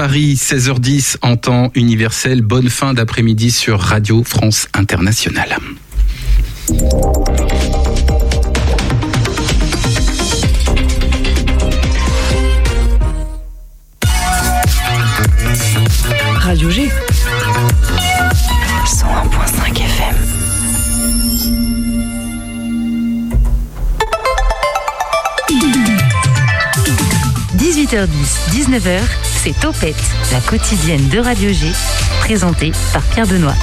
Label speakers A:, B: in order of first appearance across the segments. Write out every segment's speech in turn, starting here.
A: Paris, 16h10 en temps universel. Bonne fin d'après-midi sur Radio France Internationale.
B: Radio G. 101.5 FM. « 18h10, 19h, c'est Topette, la quotidienne de Radio G, présentée par Pierre Benoît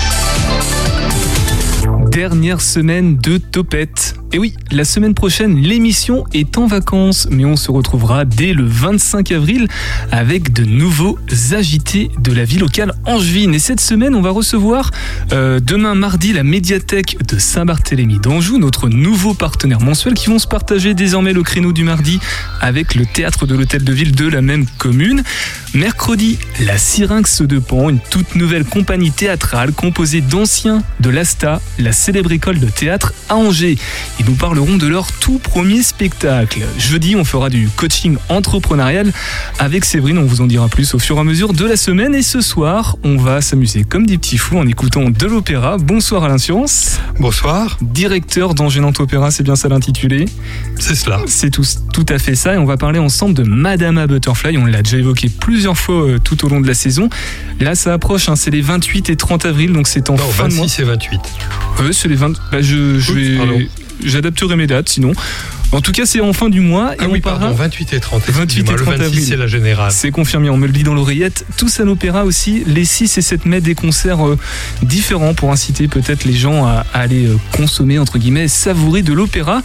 C: dernière semaine de Topette. Et oui, la semaine prochaine, l'émission est en vacances, mais on se retrouvera dès le 25 avril avec de nouveaux agités de la vie locale angevine. Et cette semaine, on va recevoir euh, demain mardi la médiathèque de Saint-Barthélemy d'Anjou, notre nouveau partenaire mensuel, qui vont se partager désormais le créneau du mardi avec le théâtre de l'hôtel de ville de la même commune. Mercredi, la Syrinx de Pan, une toute nouvelle compagnie théâtrale composée d'anciens de l'ASTA, la célèbre école de théâtre à Angers. Nous parleront de leur tout premier spectacle. Jeudi, on fera du coaching entrepreneurial avec Séverine. On vous en dira plus au fur et à mesure de la semaine. Et ce soir, on va s'amuser comme des petits fous en écoutant de l'opéra. Bonsoir Alain Science.
D: Bonsoir.
C: Directeur d'Angénante Opéra, c'est bien ça l'intitulé?
D: C'est cela.
C: C'est tout, tout à fait ça. Et on va parler ensemble de Madame Butterfly. On l'a déjà évoqué plusieurs fois euh, tout au long de la saison. Là, ça approche. Hein. c'est les 28 et 30 avril, donc c'est en
D: non,
C: fin 26 de mois.
D: et 28
C: c'est les 20. Bah, je, je vais. J'adapterai mes dates sinon. En tout cas, c'est en fin du mois.
D: Ah et oui, on pardon, 28 et 30.
C: 28 et 30
D: le 26, c'est la générale.
C: C'est confirmé, on me le dit dans l'oreillette. Tous à l'opéra aussi, les 6 et 7 mai, des concerts euh, différents pour inciter peut-être les gens à, à aller euh, consommer, entre guillemets, savourer de l'opéra.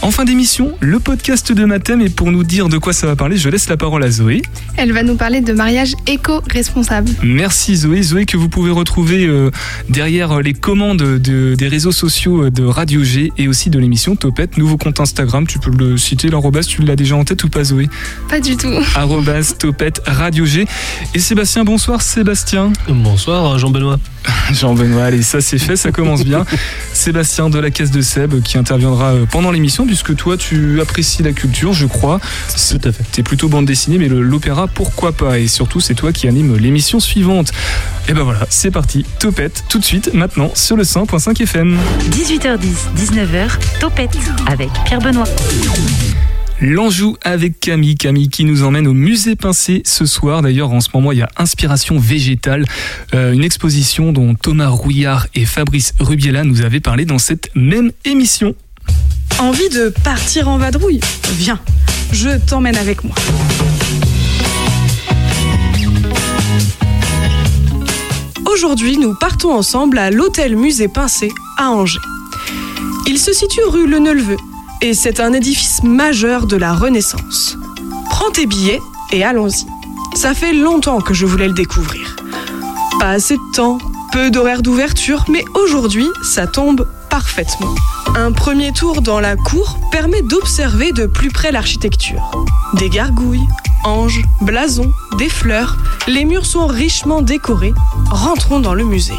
C: En fin d'émission, le podcast de Mathème et pour nous dire de quoi ça va parler, je laisse la parole à Zoé.
E: Elle va nous parler de mariage éco-responsable.
C: Merci Zoé. Zoé que vous pouvez retrouver euh, derrière les commandes de, des réseaux sociaux de Radio G et aussi de l'émission Topette, nouveau compte Instagram. Tu peux le citer, l'arrobas, tu l'as déjà en tête ou pas Zoé?
E: Pas du tout.
C: Arrobas Topette Radio G. Et Sébastien, bonsoir Sébastien.
F: Bonsoir Jean-Benoît.
C: Jean-Benoît, allez, ça c'est fait, ça commence bien. Sébastien de la Caisse de Seb qui interviendra euh, pendant l'émission puisque toi tu apprécies la culture, je crois.
F: Tout à fait.
C: T'es plutôt bande dessinée, mais l'opéra, pourquoi pas? Et surtout, c'est toi qui anime l'émission suivante. Et ben voilà, c'est parti. Topette, tout de suite, maintenant, sur le 100.5 FM.
B: 18h10, 19h, Topette, avec Pierre Benoît.
C: L'Anjou avec Camille. Camille qui nous emmène au musée Pincé ce soir. D'ailleurs, en ce moment, il y a Inspiration végétale, euh, une exposition dont Thomas Rouillard et Fabrice Rubiela nous avaient parlé dans cette même émission.
G: Envie de partir en vadrouille? Viens, je t'emmène avec moi. Aujourd'hui, nous partons ensemble à l'hôtel Musée Pincé à Angers. Il se situe rue Le Neuleveux et c'est un édifice majeur de la Renaissance. Prends tes billets et allons-y. Ça fait longtemps que je voulais le découvrir. Pas assez de temps, peu d'horaires d'ouverture, mais aujourd'hui, ça tombe parfaitement. Un premier tour dans la cour permet d'observer de plus près l'architecture. Des gargouilles, anges, blasons, des fleurs, les murs sont richement décorés. Rentrons dans le musée.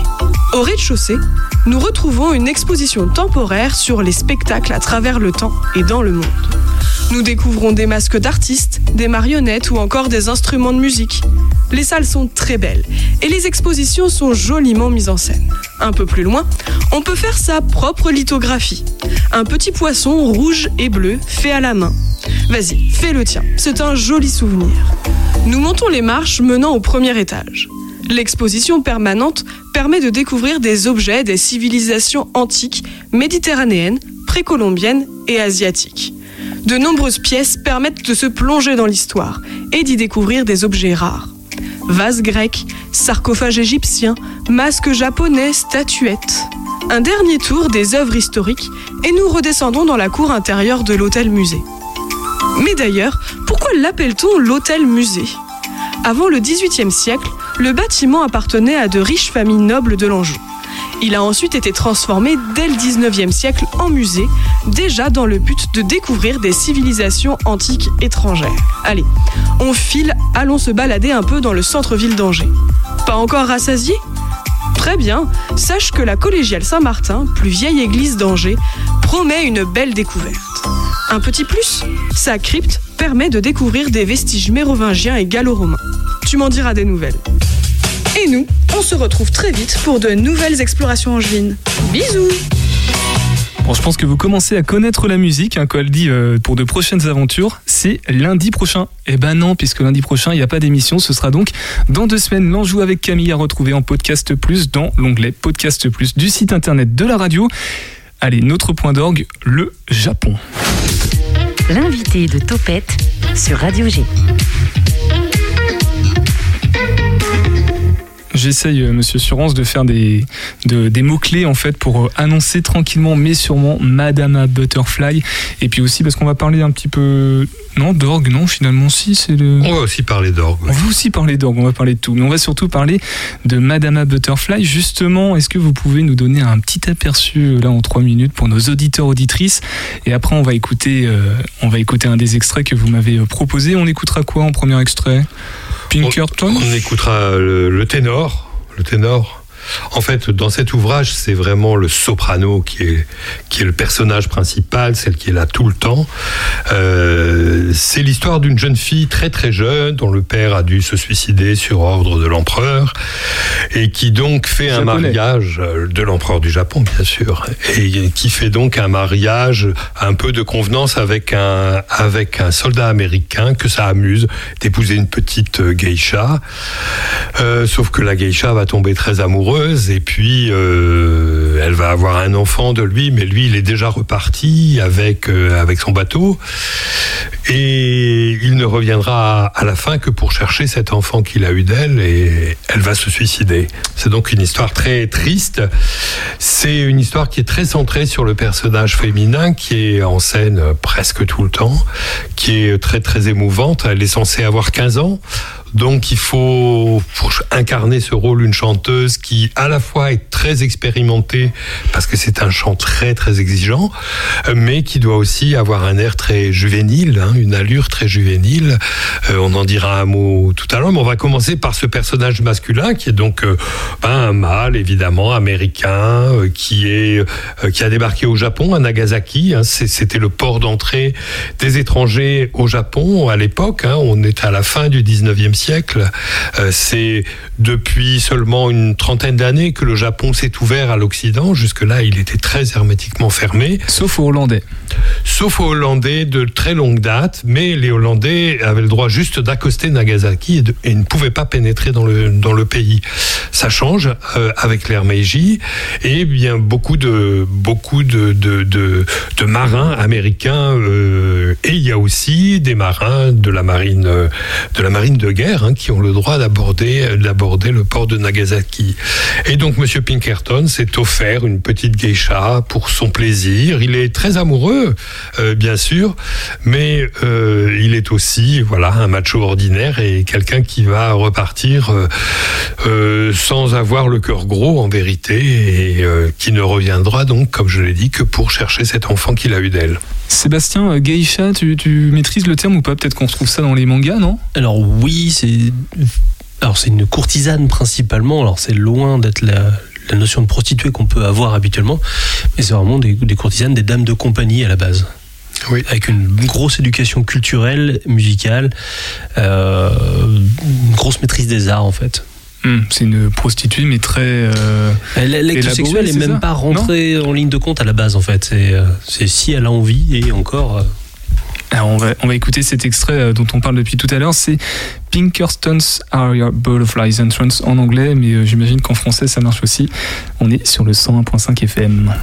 G: Au rez-de-chaussée, nous retrouvons une exposition temporaire sur les spectacles à travers le temps et dans le monde. Nous découvrons des masques d'artistes, des marionnettes ou encore des instruments de musique. Les salles sont très belles et les expositions sont joliment mises en scène. Un peu plus loin, on peut faire sa propre lithographie. Un petit poisson rouge et bleu fait à la main. Vas-y, fais le tien, c'est un joli souvenir. Nous montons les marches menant au premier étage. L'exposition permanente permet de découvrir des objets des civilisations antiques, méditerranéennes, précolombiennes et asiatiques. De nombreuses pièces permettent de se plonger dans l'histoire et d'y découvrir des objets rares. Vases grecs, sarcophages égyptiens, masques japonais, statuettes. Un dernier tour des œuvres historiques et nous redescendons dans la cour intérieure de l'hôtel musée. Mais d'ailleurs, pourquoi l'appelle-t-on l'hôtel musée? Avant le XVIIIe siècle, le bâtiment appartenait à de riches familles nobles de l'Anjou. Il a ensuite été transformé dès le 19e siècle en musée, déjà dans le but de découvrir des civilisations antiques étrangères. Allez, on file, allons se balader un peu dans le centre-ville d'Angers. Pas encore rassasié Très bien, sache que la collégiale Saint-Martin, plus vieille église d'Angers, promet une belle découverte. Un petit plus, sa crypte permet de découvrir des vestiges mérovingiens et gallo-romains. Tu m'en diras des nouvelles. Et nous, on se retrouve très vite pour de nouvelles explorations angevines. Bisous
C: Bon, je pense que vous commencez à connaître la musique, hein, dit euh, pour de prochaines aventures, c'est lundi prochain. Eh ben non, puisque lundi prochain, il n'y a pas d'émission, ce sera donc dans deux semaines l'Anjou avec Camille à retrouver en podcast plus dans l'onglet podcast plus du site internet de la radio. Allez, notre point d'orgue, le Japon.
B: L'invité de Topette sur Radio G.
C: J'essaye, euh, monsieur Surance, de faire des, de- des mots-clés en fait pour euh, annoncer tranquillement mais sûrement Madame Butterfly. Et puis aussi parce qu'on va parler un petit peu. Non, d'orgue, non, finalement, si, c'est le.
D: On va aussi parler d'orgue.
C: On va aussi parler d'orgue, on va parler de tout, mais on va surtout parler de Madame Butterfly. Justement, est-ce que vous pouvez nous donner un petit aperçu euh, là en trois minutes pour nos auditeurs auditrices? Et après, on va écouter, euh, on va écouter un des extraits que vous m'avez proposé. On écoutera quoi en premier extrait? Pinkerton
D: On écoutera le, le ténor. Le ténor. En fait, dans cet ouvrage, c'est vraiment le soprano qui est, qui est le personnage principal, celle qui est là tout le temps. Euh, c'est l'histoire d'une jeune fille très très jeune dont le père a dû se suicider sur ordre de l'empereur et qui donc fait un mariage euh, de l'empereur du Japon, bien sûr, et qui fait donc un mariage un peu de convenance avec un, avec un soldat américain que ça amuse d'épouser une petite euh, geisha. Euh, sauf que la geisha va tomber très amoureuse et puis euh, elle va avoir un enfant de lui, mais lui il est déjà reparti avec, euh, avec son bateau et il ne reviendra à la fin que pour chercher cet enfant qu'il a eu d'elle et elle va se suicider. C'est donc une histoire très triste. C'est une histoire qui est très centrée sur le personnage féminin qui est en scène presque tout le temps, qui est très très émouvante. Elle est censée avoir 15 ans. Donc il faut incarner ce rôle une chanteuse qui à la fois est très expérimentée parce que c'est un chant très très exigeant, mais qui doit aussi avoir un air très juvénile, hein, une allure très juvénile. Euh, on en dira un mot tout à l'heure, mais on va commencer par ce personnage masculin qui est donc euh, ben, un mâle évidemment américain euh, qui est qui a débarqué au Japon à Nagasaki. hein. C'était le port d'entrée des étrangers au Japon à l'époque. hein. On est à la fin du 19e siècle. Euh, C'est depuis seulement une trentaine d'années que le Japon s'est ouvert à l'Occident. Jusque-là, il était très hermétiquement fermé
C: Sauf aux Hollandais.
D: sauf aux Hollandais de très longue date, mais les Hollandais avaient le droit juste d'accoster Nagasaki et, de- et ne pouvaient pas pénétrer dans le, dans le pays. Ça change euh, avec l'ère Meiji et bien beaucoup de, beaucoup de, de, de, de marins américains euh, et il y a aussi des marins de la marine, de, la marine de guerre hein, qui ont le droit d'aborder d'aborder le port de Nagasaki. Et donc Monsieur Pinkerton s'est offert une petite geisha pour son plaisir. Il est très amoureux, euh, bien sûr, mais euh, il est aussi voilà un macho ordinaire et quelqu'un qui va repartir euh, euh, sans avoir le cœur gros en vérité et euh, qui ne reviendra donc, comme je l'ai dit, que pour chercher cet enfant qu'il a eu d'elle.
C: Sébastien, euh, geisha, tu, tu maîtrises le terme ou pas? Peut-être qu'on retrouve ça dans les mangas, non?
F: Alors oui, c'est alors c'est une courtisane principalement. Alors c'est loin d'être la, la notion de prostituée qu'on peut avoir habituellement, mais c'est vraiment des, des courtisanes, des dames de compagnie à la base.
D: Oui.
F: Avec une grosse éducation culturelle, musicale, euh, une grosse maîtrise des arts en fait.
C: Hmm, C'est une prostituée, mais très. euh,
F: L'acte sexuel n'est
C: ça
F: même pas rentré en ligne de compte à la base en fait. C'est euh, c'est si elle a envie et encore.
C: Alors on va, on va écouter cet extrait euh, dont on parle depuis tout à l'heure. C'est Pinkerton's Are Your Butterflies Entrance en anglais, mais euh, j'imagine qu'en français ça marche aussi. On est sur le 101.5 FM.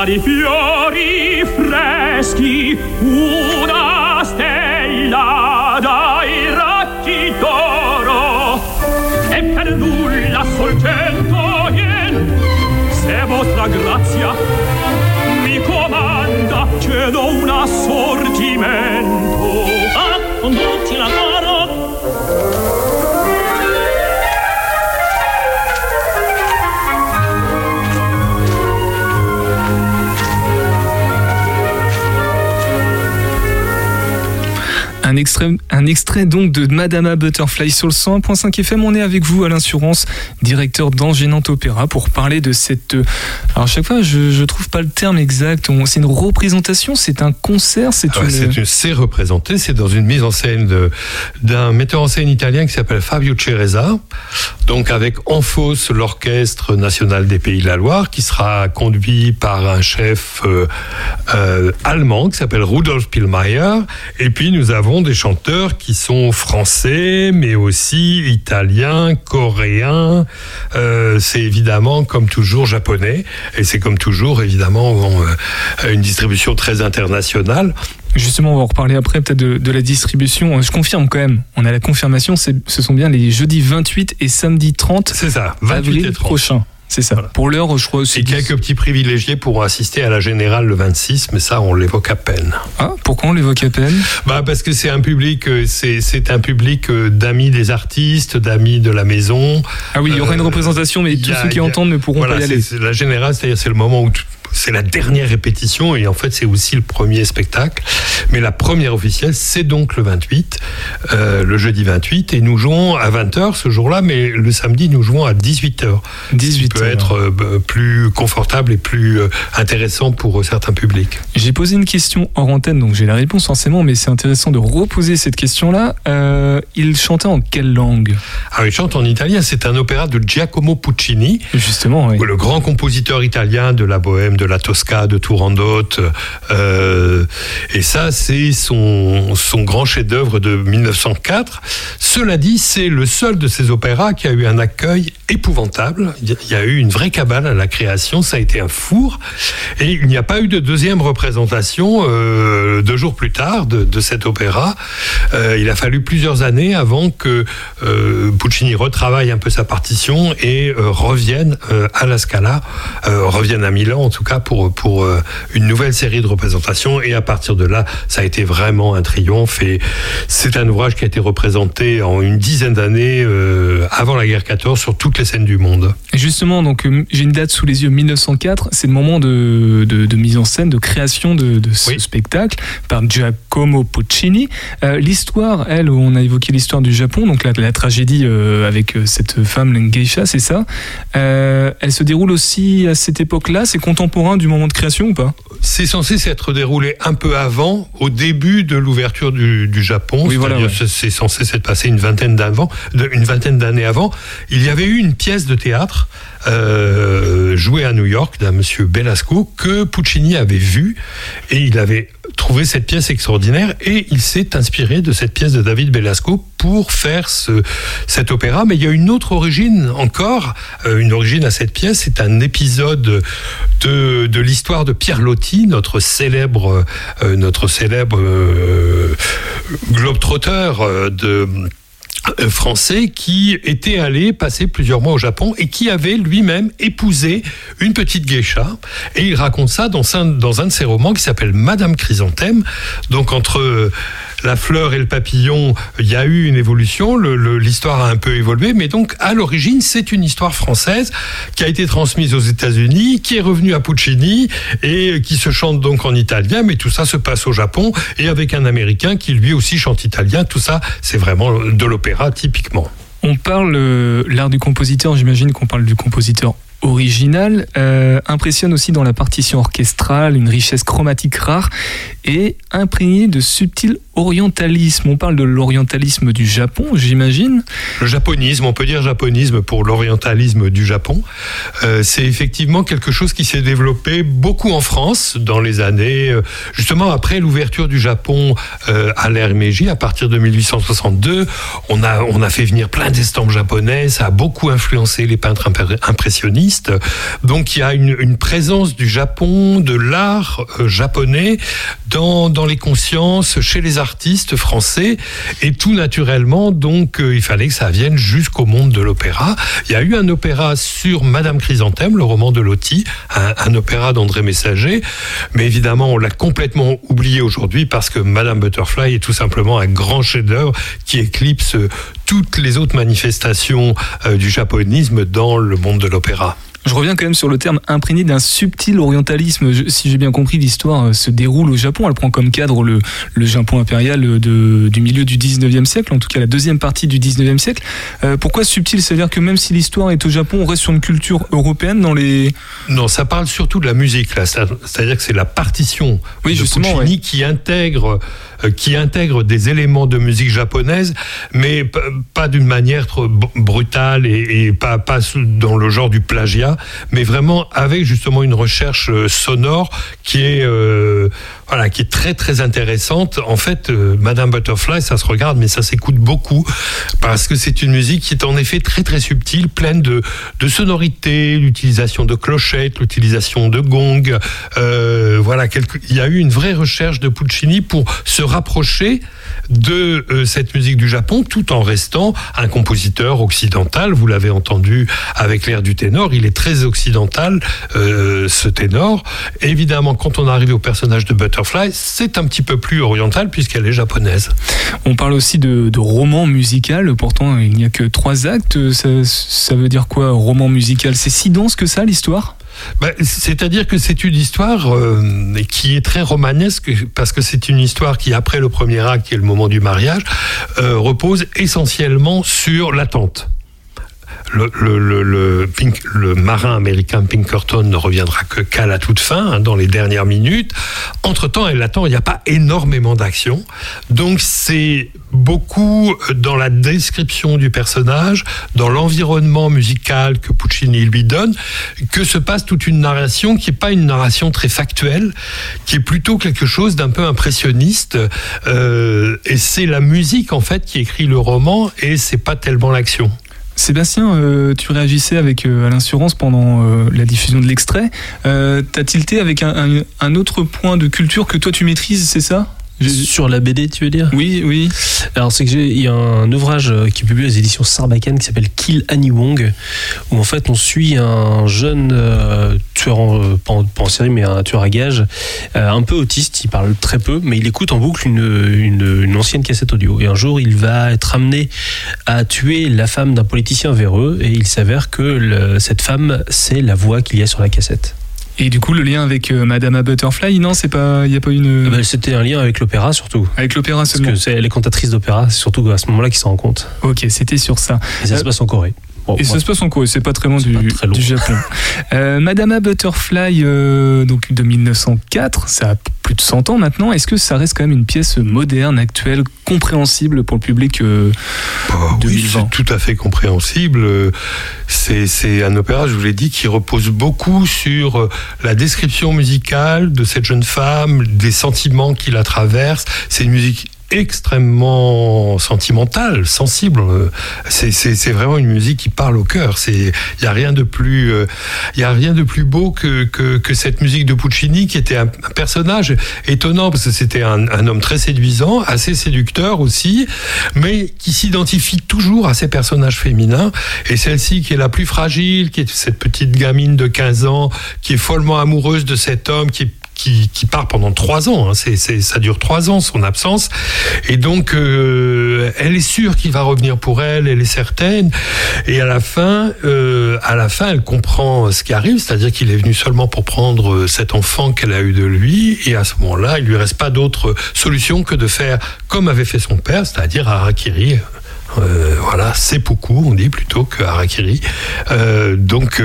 H: tra di fiori freschi una stella dai raggi d'oro. E per nulla soltanto ien se vostra grazia mi comanda cedo un assortimento a condotti la
C: extrait, un extrait donc de Madama Butterfly sur le 101.5 FM. On est avec vous, Alain Surance, directeur d'Angénante Opéra, pour parler de cette. euh, Alors, à chaque fois, je, je trouve pas le terme exact. C'est une représentation, c'est un concert, c'est
D: Ah
C: une.
D: c'est représenté, c'est dans une mise en scène d'un metteur en scène italien qui s'appelle Fabio Ceresa, donc avec en fausse l'Orchestre national des Pays de la Loire, qui sera conduit par un chef euh, euh, allemand qui s'appelle Rudolf Pillmeyer, et puis nous avons des chanteurs qui sont français, mais aussi italiens, coréens, euh, c'est évidemment comme toujours japonais, et c'est comme toujours évidemment euh, une distribution très internationale.
C: Justement, on va en reparler après, peut-être de, de la distribution. Je confirme quand même, on a la confirmation, ce sont bien les jeudis 28 et samedi 30
D: C'est ça, 28
C: avril
D: et 30.
C: prochain. C'est ça. Pour l'heure, je crois aussi.
D: Et quelques petits privilégiés pourront assister à la générale le 26, mais ça, on l'évoque à peine.
C: Ah, pourquoi on l'évoque à peine?
D: Bah, parce que c'est un public, euh, c'est, c'est un public euh, d'amis des artistes, d'amis de la maison.
C: Ah oui, il y aura une
D: Euh,
C: représentation, mais tous
D: a-
C: ceux qui
D: a-
C: entendent ne pourront
D: Voilà,
C: pas y aller.
D: la générale, c'est-à-dire c'est le moment où tout- c'est la dernière répétition et en fait c'est aussi le premier spectacle. Mais la première officielle, c'est donc le 28, euh, le jeudi 28, et nous jouons à 20h ce jour-là, mais le samedi nous jouons à 18h.
C: 18
D: peut
C: heures.
D: être euh, b- plus confortable et plus euh, intéressant pour euh, certains publics.
C: J'ai posé une question hors antenne, donc j'ai la réponse forcément, mais c'est intéressant de reposer cette question-là. Il chantait en quelle langue?
D: Alors, il chante en italien, c'est un opéra de Giacomo Puccini,
C: Justement, oui.
D: le grand compositeur italien de la Bohème, de la Tosca, de Turandot. euh, et ça, c'est son, son grand chef-d'œuvre de 1904. Cela dit, c'est le seul de ces opéras qui a eu un accueil épouvantable. Il y a- eu une vraie cabale à la création, ça a été un four. Et il n'y a pas eu de deuxième représentation euh, deux jours plus tard de, de cet opéra. Euh, il a fallu plusieurs années avant que euh, Puccini retravaille un peu sa partition et revienne à la Scala, revienne à Milan en tout cas pour, pour euh, une nouvelle série de représentations. Et à partir de là, ça a été vraiment un triomphe. Et c'est un ouvrage qui a été représenté en une dizaine d'années euh, avant la guerre 14 sur toutes les scènes du monde.
C: Et justement, donc euh, j'ai une date sous les yeux, 1904, c'est le moment de, de- de mise en scène, de création de, de ce
D: Oui.
C: spectacle par Giacomo Puccini. Euh, l'histoire, elle, on a évoqué l'histoire du Japon, donc la, la tragédie euh, avec cette femme, l'Engeisha, c'est ça. Elle se déroule aussi à cette époque-là, c'est contemporain du moment de création ou pas
D: C'est censé s'être déroulé un peu avant, au début de l'ouverture du, du Japon.
C: Oui, voilà, ouais.
D: c'est- c'est censé s'être passé vingtaine une vingtaine d'années avant. Il y avait eu une pièce de théâtre euh, jouée à New York d'un monsieur Belasco que Puccini avait vue et il avait trouvé cette pièce extraordinaire et il s'est inspiré de cette pièce de David Belasco pour faire ce, cet opéra. Mais il y a une autre origine encore, euh, une origine à cette pièce. C'est un épisode de, l'histoire de Pierre Loti, notre célèbre, euh, notre célèbre euh, globe-trotteur de français qui était allé passer plusieurs mois au Japon et qui avait lui-même épousé une petite geisha. Et il raconte ça dans un, dans un de ses romans qui s'appelle Madame Chrysanthème. Donc entre euh, la fleur et le papillon, il y a eu une évolution, l'histoire a un peu évolué, mais donc à l'origine, c'est une histoire française qui a été transmise aux États-Unis, qui est revenue à Puccini et qui se chante donc en italien, mais tout ça se passe au Japon et avec un Américain qui lui aussi chante italien. Tout ça, c'est vraiment de l'opéra typiquement.
C: On parle euh, l'art du compositeur, j'imagine qu'on parle du compositeur original, euh, impressionne aussi dans la partition orchestrale, une richesse chromatique rare et imprégnée de subtil orientalisme. On parle de l'orientalisme du Japon, j'imagine.
D: Le japonisme, on peut dire japonisme pour l'orientalisme du Japon. Euh, c'est effectivement quelque chose qui s'est développé beaucoup en France dans les années, euh, justement après l'ouverture du Japon euh, à l'ère Meiji, à partir de 1862. On a, on a fait venir plein d'estampes japonaises, ça a beaucoup influencé les peintres impressionnistes. Donc il y a une, présence du Japon, de l'art japonais dans, dans les consciences, chez les artistes français. Et tout naturellement, donc, euh, il fallait que ça vienne jusqu'au monde de l'opéra. Il y a eu un opéra sur Madame Chrysanthème, le roman de Loti, un, opéra d'André Messager. Mais évidemment, on l'a complètement oublié aujourd'hui parce que Madame Butterfly est tout simplement un grand chef-d'œuvre qui éclipse toutes les autres manifestations euh, du japonisme dans le monde de l'opéra.
C: Je reviens quand même sur le terme imprégné d'un subtil orientalisme. Je- si j'ai bien compris, l'histoire euh, se déroule au Japon. Elle prend comme cadre le, le Japon impérial de- du milieu du 19e siècle, en tout cas la deuxième partie du 19e siècle. Euh, pourquoi subtil? C'est-à-dire que même si l'histoire est au Japon, on reste sur une culture européenne dans les...
D: Non, ça parle surtout de la musique là. C'est-à-dire que c'est la partition
C: Oui,
D: de
C: justement,
D: Puccini
C: ouais.
D: qui intègre euh, qui intègre des éléments de musique japonaise, mais pas d'une manière trop brutale et, et pas dans le genre du plagiat, mais vraiment avec justement une recherche euh, sonore qui est euh, voilà qui est très très intéressante. En fait, euh, Madame Butterfly, ça se regarde, mais ça s'écoute beaucoup parce que c'est une musique qui est en effet très très subtile, pleine de de sonorités, l'utilisation de clochettes, l'utilisation de gongs. Voilà, quelque- il y a eu une vraie recherche de Puccini pour se rapprocher de euh, cette musique du Japon, tout en restant un compositeur occidental. Vous l'avez entendu avec l'air du ténor, il est très occidental, euh, ce ténor. Évidemment, quand on arrive au personnage de Butterfly, c'est un petit peu plus oriental puisqu'elle est japonaise.
C: On parle aussi de, de roman musical. Pourtant, il n'y a que trois actes. Ça, ça veut dire quoi, roman musical? C'est si dense que ça, l'histoire?
D: Ben, C'est-à-dire que c'est une histoire euh, qui est très romanesque parce que c'est une histoire qui, après le premier acte, qui est le moment du mariage, euh, repose essentiellement sur l'attente. Le, marin américain Pinkerton ne reviendra que qu'à la toute fin, hein, dans les dernières minutes. Entre-temps, elle attend, il n'y a pas énormément d'action. Donc c'est beaucoup dans la description du personnage, dans l'environnement musical que Puccini lui donne, que se passe toute une narration qui n'est pas une narration très factuelle, qui est plutôt quelque chose d'un peu impressionniste. Euh, et c'est la musique en fait qui écrit le roman et c'est pas tellement l'action.
C: Sébastien, euh, tu réagissais avec euh, Alain Surance pendant euh, la diffusion de l'extrait. Euh, T'as tilté avec un, un- un autre point de culture que toi tu maîtrises, c'est ça?
F: Sur la BD, tu veux dire?
C: Oui, oui.
F: Alors c'est que j'ai il y a un ouvrage euh, qui est publié aux éditions Sarbacane qui s'appelle Kill Annie Wong où en fait on suit un jeune euh, tueur en, euh, pas, en, pas en série mais un tueur à gages euh, un peu autiste, il parle très peu mais il écoute en boucle une, une, une ancienne cassette audio et un jour il va être amené à tuer la femme d'un politicien véreux et il s'avère que le- cette femme c'est la voix qu'il y a sur la cassette.
C: Et du coup, le lien avec euh, Madame à Butterfly, non, c'est pas, il y a pas une
F: Euh, bah, C'était un lien avec l'opéra surtout.
C: avec l'opéra
F: Parce
C: seulement.
F: que c'est les cantatrices d'opéra, c'est surtout à ce moment-là qu'ils s'en rendent compte.
C: Ok, c'était sur ça.
F: Et ça
C: Euh,
F: se passe en Corée. Bon,
C: Et ça se passe en Corée, c'est pas très loin
F: C'est
C: du,
F: pas très loin.
C: du Japon. Euh, Madame à Butterfly, euh, donc de 1904, ça a plus de 100 ans maintenant. Est-ce que ça reste quand même une pièce moderne, actuelle, compréhensible pour le public euh,
D: Bah oui,
C: 2020.
D: c'est tout à fait compréhensible. C'est c'est un opéra, je vous l'ai dit, qui repose beaucoup sur euh, la description musicale de cette jeune femme, des sentiments qui la traversent. C'est une musique extrêmement sentimentale, sensible. C'est vraiment une musique qui parle au cœur. Il y a rien de plus euh, y a rien de plus beau que, que, que cette musique de Puccini qui était un, personnage étonnant parce que c'était un, un homme très séduisant, assez séducteur aussi, mais qui s'identifie toujours à ces personnages féminins. Et celle-ci qui est la plus fragile, qui est cette petite gamine de 15 ans, qui est follement amoureuse de cet homme, qui est qui, part pendant trois ans. hein. C'est, c'est- ça dure trois ans son absence, et donc euh, elle est sûre qu'il va revenir pour elle, elle est certaine. Et à la fin, euh, à la fin, elle comprend ce qui arrive, c'est-à-dire qu'il est venu seulement pour prendre euh, cet enfant qu'elle a eu de lui, et à ce moment-là, il lui reste pas d'autre solution que de faire comme avait fait son père, c'est-à-dire harakiri. Euh, voilà, seppuku, on dit plutôt que harakiri. Donc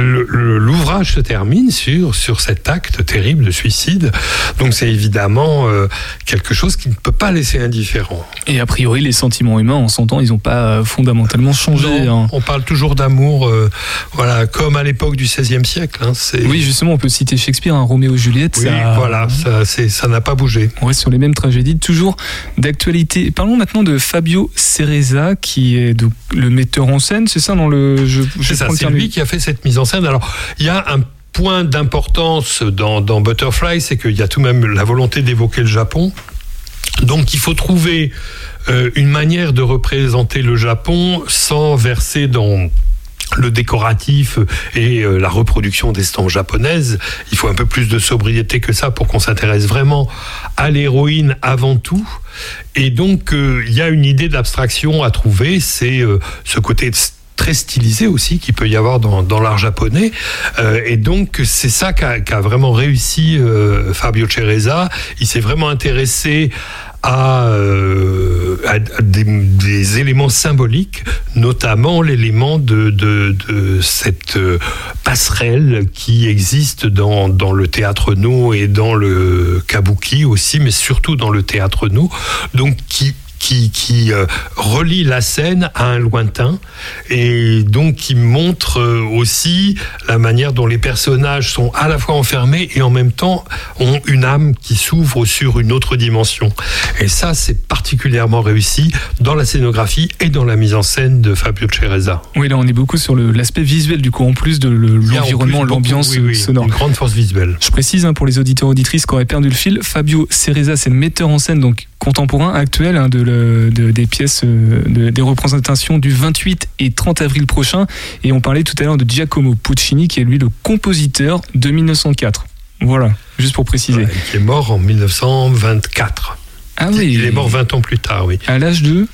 D: l'ouvrage se termine sur, sur cet acte terrible de suicide. Donc c'est évidemment euh, quelque chose qui ne peut pas laisser indifférent.
C: Et a priori, les sentiments humains, en 100 ans, ils n'ont pas euh, fondamentalement changé.
D: Non,
C: hein.
D: On parle toujours d'amour, euh, voilà, comme à l'époque du XVIe siècle. hein,
C: Oui, justement, on peut citer Shakespeare, un Roméo et Juliette.
D: Oui,
C: ça-
D: voilà, ça n'a pas bougé.
C: On reste sur les mêmes tragédies, toujours d'actualité. Parlons maintenant de Fabio Ceresa, qui est donc le metteur en scène, c'est ça dans le.
D: C'est ça, c'est lui qui a fait cette mise en Alors, il y a un point d'importance dans, Butterfly, c'est qu'il y a tout de même la volonté d'évoquer le Japon. Donc, il faut trouver euh, une manière de représenter le Japon sans verser dans le décoratif et euh, la reproduction d'estampes japonaises. Il faut un peu plus de sobriété que ça pour qu'on s'intéresse vraiment à l'héroïne avant tout. Et donc, euh, il y a une idée d'abstraction à trouver, c'est ce côté très stylisé aussi qu'il peut y avoir dans, l'art japonais. Euh, et donc, c'est ça qu'a vraiment réussi euh, Fabio Ceresa. Il s'est vraiment intéressé à, euh, des, éléments symboliques, notamment l'élément de, cette passerelle qui existe dans, dans le théâtre no et dans le kabuki aussi, mais surtout dans le théâtre no, donc qui qui, qui euh, relie la scène à un lointain et donc qui montre euh, aussi la manière dont les personnages sont à la fois enfermés et en même temps ont une âme qui s'ouvre sur une autre dimension. Et ça, c'est particulièrement réussi dans la scénographie et dans la mise en scène de Fabio Ceresa.
C: Oui, là, on est beaucoup sur le- l'aspect visuel, du coup, en plus de le- l'environnement,
D: beaucoup-
C: l'ambiance
D: oui, oui,
C: sonore.
D: Une grande force visuelle.
C: Je précise hein, pour les auditeurs auditrices qui auraient perdu le fil, Fabio Ceresa, c'est le metteur en scène donc contemporain actuel hein, de, le- de- des pièces, euh, de- des représentations du 28 et 30 avril prochain. Et on parlait tout à l'heure de Giacomo Puccini, qui est lui le compositeur de 1904. Voilà, juste pour préciser.
D: Ouais, qui est mort en 1924.
C: Ah oui,
D: Il est mort 20 ans plus tard, oui.
C: à l'âge de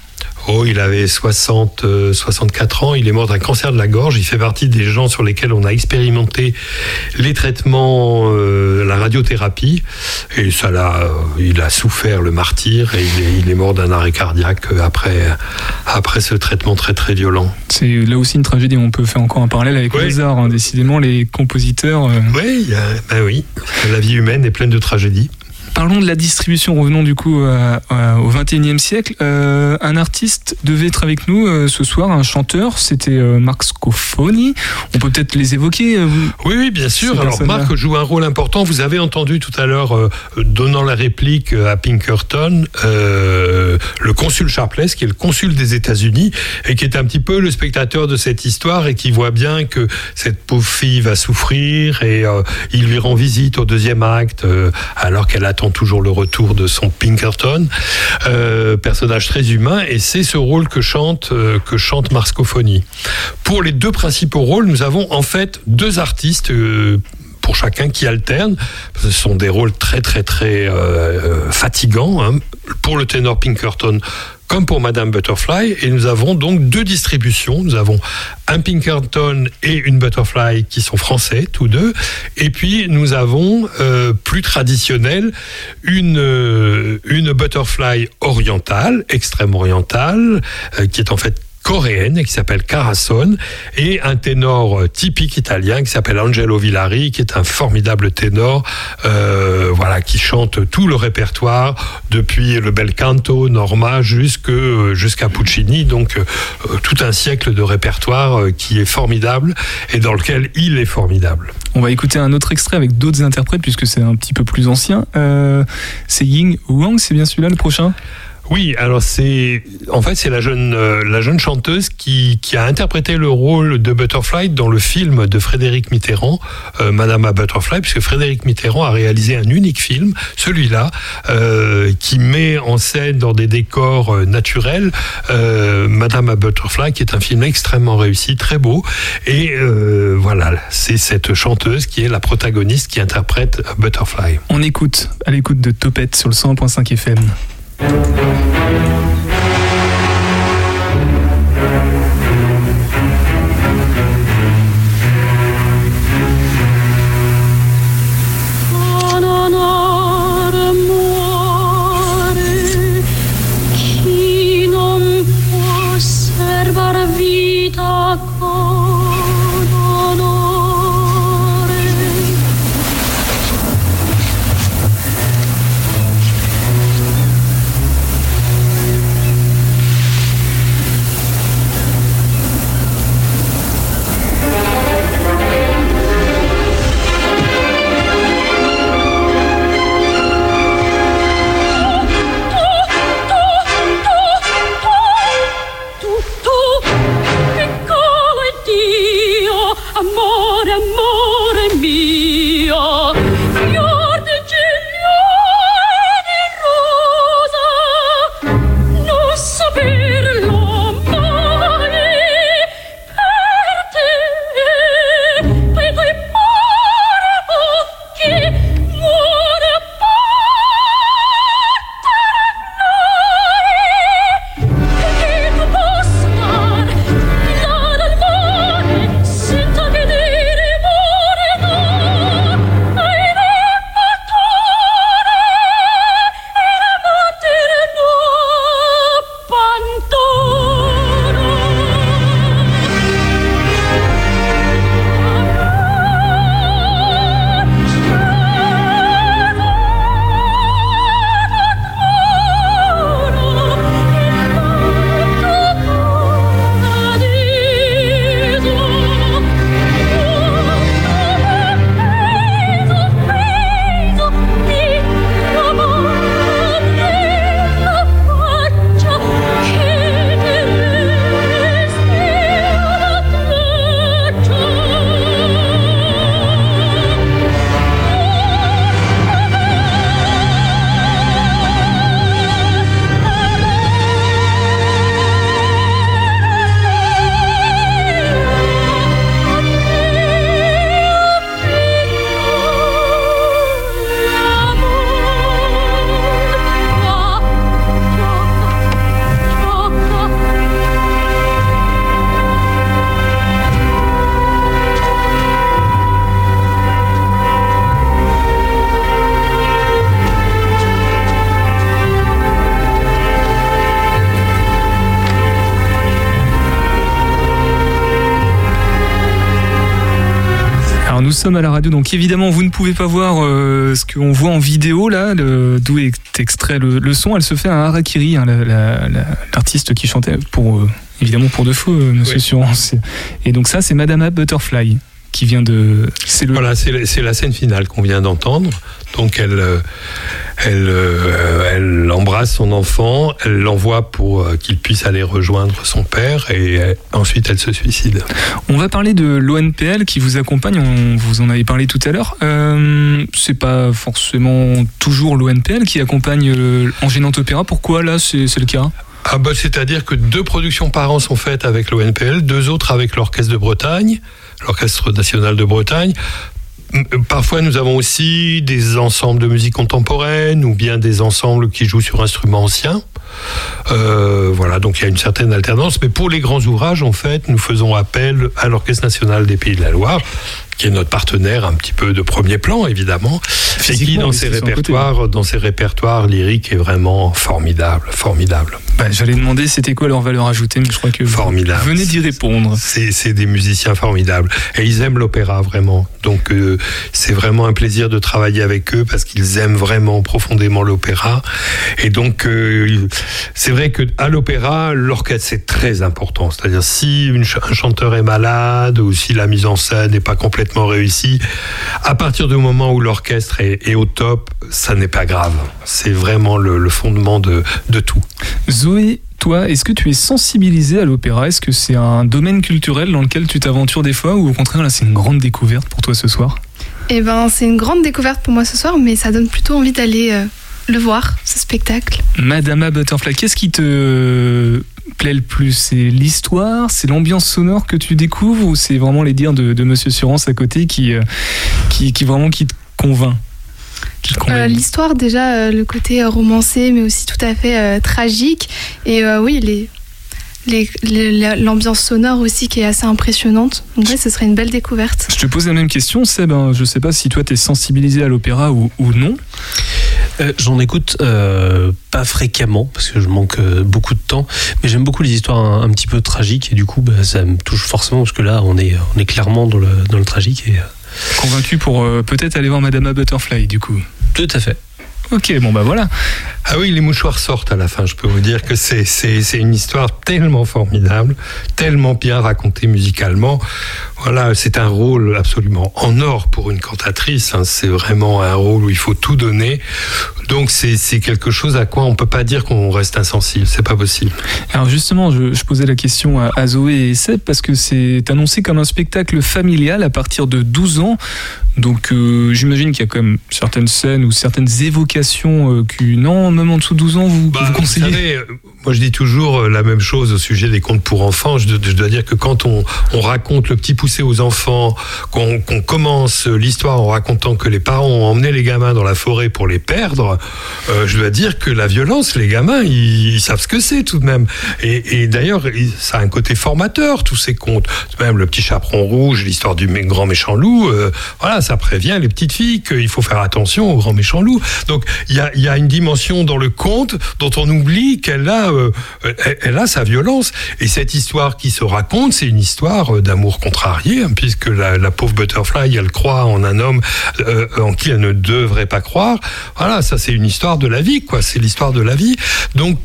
D: Oh, il avait 60, euh, 64 ans. Il est mort d'un cancer de la gorge. Il fait partie des gens sur lesquels on a expérimenté les traitements, euh, la radiothérapie. Et ça l'a, euh, il a souffert le martyr et il est, il est mort d'un arrêt cardiaque euh, après, après ce traitement très très violent.
C: C'est là aussi une tragédie. On peut faire encore un parallèle avec
D: Oui.
C: les arts. hein. Décidément, les compositeurs. euh,
D: Oui, ben oui. La vie humaine est pleine de tragédies.
C: Parlons de la distribution. Revenons du coup à- à- au 21e siècle. Euh, un artiste devait être avec nous euh, ce soir, un chanteur. C'était euh, Marc Scofoni. On peut peut-être les évoquer. euh,
D: Oui, oui, bien sûr. Alors. Marc joue un rôle important. Vous avez entendu tout à l'heure, euh, donnant la réplique euh, à Pinkerton, euh, le consul Sharpless, qui est le consul des États-Unis et qui est un petit peu le spectateur de cette histoire et qui voit bien que cette pauvre fille va souffrir et euh, il lui rend visite au deuxième acte euh, alors qu'elle attend toujours le retour de son Pinkerton. Euh, personnage très humain et c'est ce rôle que chante euh, que chante Marc Scofoni. Pour les deux principaux rôles, nous avons en fait deux artistes euh, pour chacun qui alternent. Ce sont des rôles très très très fatigants hein, pour le ténor Pinkerton comme pour Madame Butterfly. Et nous avons donc deux distributions. Nous avons un Pinkerton et une Butterfly qui sont français, tous deux. Et puis nous avons, euh, plus traditionnel, une, euh, une Butterfly orientale, extrême orientale, euh, qui est en fait coréenne qui s'appelle Carasson et un ténor euh, typique italien qui s'appelle Angelo Villari qui est un formidable ténor euh, voilà qui chante tout le répertoire depuis le bel canto Norma jusque euh, jusqu'à Puccini donc tout un siècle de répertoire qui est formidable et dans lequel il est formidable.
C: On va écouter un autre extrait avec d'autres interprètes puisque c'est un petit peu plus ancien. C'est Ying Wang, c'est bien celui-là le prochain?
D: Oui, alors c'est en fait c'est la jeune euh, la jeune chanteuse qui, qui a interprété le rôle de Butterfly dans le film de Frédéric Mitterrand, euh, Madame à Butterfly, puisque Frédéric Mitterrand a réalisé un unique film, celui-là, euh, qui met en scène dans des décors naturels Madame à Butterfly, qui est un film extrêmement réussi, très beau, et voilà, c'est cette chanteuse qui est la protagoniste qui interprète Butterfly.
I: On écoute, à l'écoute de Topette sur le 101.5 FM. thank you sommes à la radio, donc évidemment vous ne pouvez pas voir euh, ce qu'on voit en vidéo là, d'où est extrait le, le son. Elle se fait un harakiri, hein, la- la- la- l'artiste qui chantait pour euh, évidemment pour de faux, euh, Monsieur
D: Oui.
I: Surance. Et donc ça c'est Madame Butterfly qui vient de. C'est le.
D: Voilà, c'est la- c'est la scène finale qu'on vient d'entendre. Donc elle, euh, elle, euh, elle embrasse son enfant, elle l'envoie pour euh, qu'il puisse aller rejoindre son père et euh, ensuite elle se suicide.
I: On va parler de l'ONPL qui vous accompagne. On vous en avez parlé tout à l'heure. C'est pas forcément toujours l'ONPL qui accompagne euh, Engénante Opéra. Pourquoi là c'est c'est le cas?
D: Ah bah, c'est-à-dire que deux productions par an sont faites avec l'ONPL, deux autres avec l'Orchestre de Bretagne, l'Orchestre national de Bretagne. Parfois, nous avons aussi des ensembles de musique contemporaine ou bien des ensembles qui jouent sur instruments anciens. Euh, voilà, donc il y a une certaine alternance. Mais pour les grands ouvrages, en fait, nous faisons appel à l'Orchestre national des Pays de la Loire, qui est notre partenaire un petit peu de premier plan, évidemment, et qui, dans ses
I: côté.
D: répertoires, dans ses répertoires lyriques, est vraiment formidable, formidable.
I: Bah, J'allais demander c'était quoi leur valeur ajoutée, mais je crois que
D: Formidable.
I: vous venez d'y répondre.
D: C'est c'est des musiciens formidables. Et ils aiment l'opéra, vraiment. Donc, euh, c'est vraiment un plaisir de travailler avec eux parce qu'ils aiment vraiment profondément l'opéra. Et donc, euh, C'est vrai que à l'opéra, l'orchestre c'est très important. C'est-à-dire si une ch- un chanteur est malade ou si la mise en scène n'est pas complètement réussie, à partir du moment où l'orchestre est, est au top, ça n'est pas grave. C'est vraiment le, le fondement de, de tout.
C: Zoé, toi, est-ce que tu es sensibilisé à l'opéra? Est-ce que c'est un domaine culturel dans lequel tu t'aventures des fois ou au contraire là c'est une grande découverte pour toi ce soir?
E: Et ben, c'est une grande découverte pour moi ce soir, mais ça donne plutôt envie d'aller euh, le voir, ce spectacle.
C: Madama Butterfly, qu'est-ce qui te plaît le plus? C'est l'histoire, c'est l'ambiance sonore que tu découvres ou c'est vraiment les dires de, de Monsieur Surance à côté qui, euh, qui, qui vraiment qui te convainc?
E: Euh, L'histoire, déjà, euh, le côté euh, romancé, mais aussi tout à fait tragique. Et oui, les, l'ambiance sonore aussi qui est assez impressionnante. Donc, ouais, ce serait une belle découverte.
C: Je te pose la même question, Seb. hein, je sais pas si toi t'es sensibilisé à l'opéra ou, ou non.
F: Euh, J'en écoute euh, pas fréquemment parce que je manque euh, beaucoup de temps, mais j'aime beaucoup les histoires un, un petit peu tragiques et du coup bah, ça me touche forcément parce que là on est, on est clairement dans le, dans le tragique et euh,
C: Convaincu pour peut-être aller voir Madama Butterfly du coup.
F: tout à fait.
C: Ok, bon bah voilà.
D: Ah oui, les mouchoirs sortent à la fin. Je peux vous dire que c'est c'est c'est une histoire tellement formidable, tellement bien racontée musicalement. Voilà, c'est un rôle absolument en or pour une cantatrice. hein. C'est vraiment un rôle où il faut tout donner. Donc c'est c'est quelque chose à quoi on peut pas dire qu'on reste insensible. C'est pas possible.
C: Alors justement, je, je posais la question à, à Zoé et Seb parce que c'est annoncé comme un spectacle familial à partir de 12 ans. Donc euh, j'imagine qu'il y a quand même certaines scènes ou certaines évocations euh, que non, même en dessous de 12 ans, vous,
D: Bah,
C: vous
D: vous
C: conseillez
D: savez, euh, moi je dis toujours euh, la même chose au sujet des contes pour enfants. Je, je dois dire que quand on, on raconte le petit poussé aux enfants, qu'on commence l'histoire en racontant que les parents ont emmené les gamins dans la forêt pour les perdre, euh, je dois dire que la violence, les gamins, ils, ils savent ce que c'est tout de même. Et, et d'ailleurs, il- ça a un côté formateur, tous ces contes. Même le petit chaperon rouge, l'histoire du grand méchant loup, euh, voilà, ça prévient les petites filles qu'il faut faire attention au grand méchant loup. Donc il y a, une dimension dans le conte dont on oublie qu'elle a, euh, elle, a sa violence. Et cette histoire qui se raconte, c'est une histoire euh, d'amour contrarié, hein, puisque la, la pauvre Butterfly, elle croit en un homme euh, en qui elle ne devrait pas croire. Voilà, ça c'est une histoire de la vie, quoi. C'est l'histoire de la vie. Donc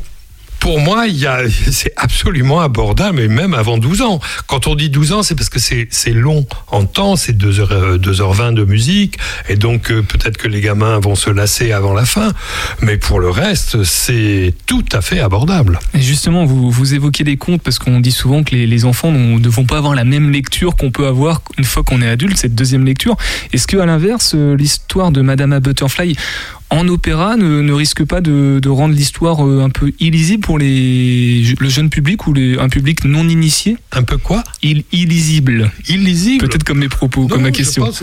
D: pour moi, c'est absolument abordable, et même avant 12 ans. Quand on dit 12 ans, c'est parce que c'est, long en temps, c'est 2 heures, euh, 2h20 de musique, et donc euh, peut-être que les gamins vont se lasser avant la fin, mais pour le reste, c'est tout à fait abordable.
C: Et justement, vous, vous évoquez les contes parce qu'on dit souvent que les, les enfants ne vont pas avoir la même lecture qu'on peut avoir une fois qu'on est adulte, cette deuxième lecture. Est-ce que à l'inverse, euh, l'histoire de Madame Butterfly en opéra ne, ne risque pas de, de rendre l'histoire euh, un peu illisible pour les, le jeune public ou les, un public non initié
D: Un peu quoi?
C: Il, Illisible.
D: Illisible
C: Peut-être comme mes propos,
D: Non,
C: comme ma
D: je
C: question.
D: pense,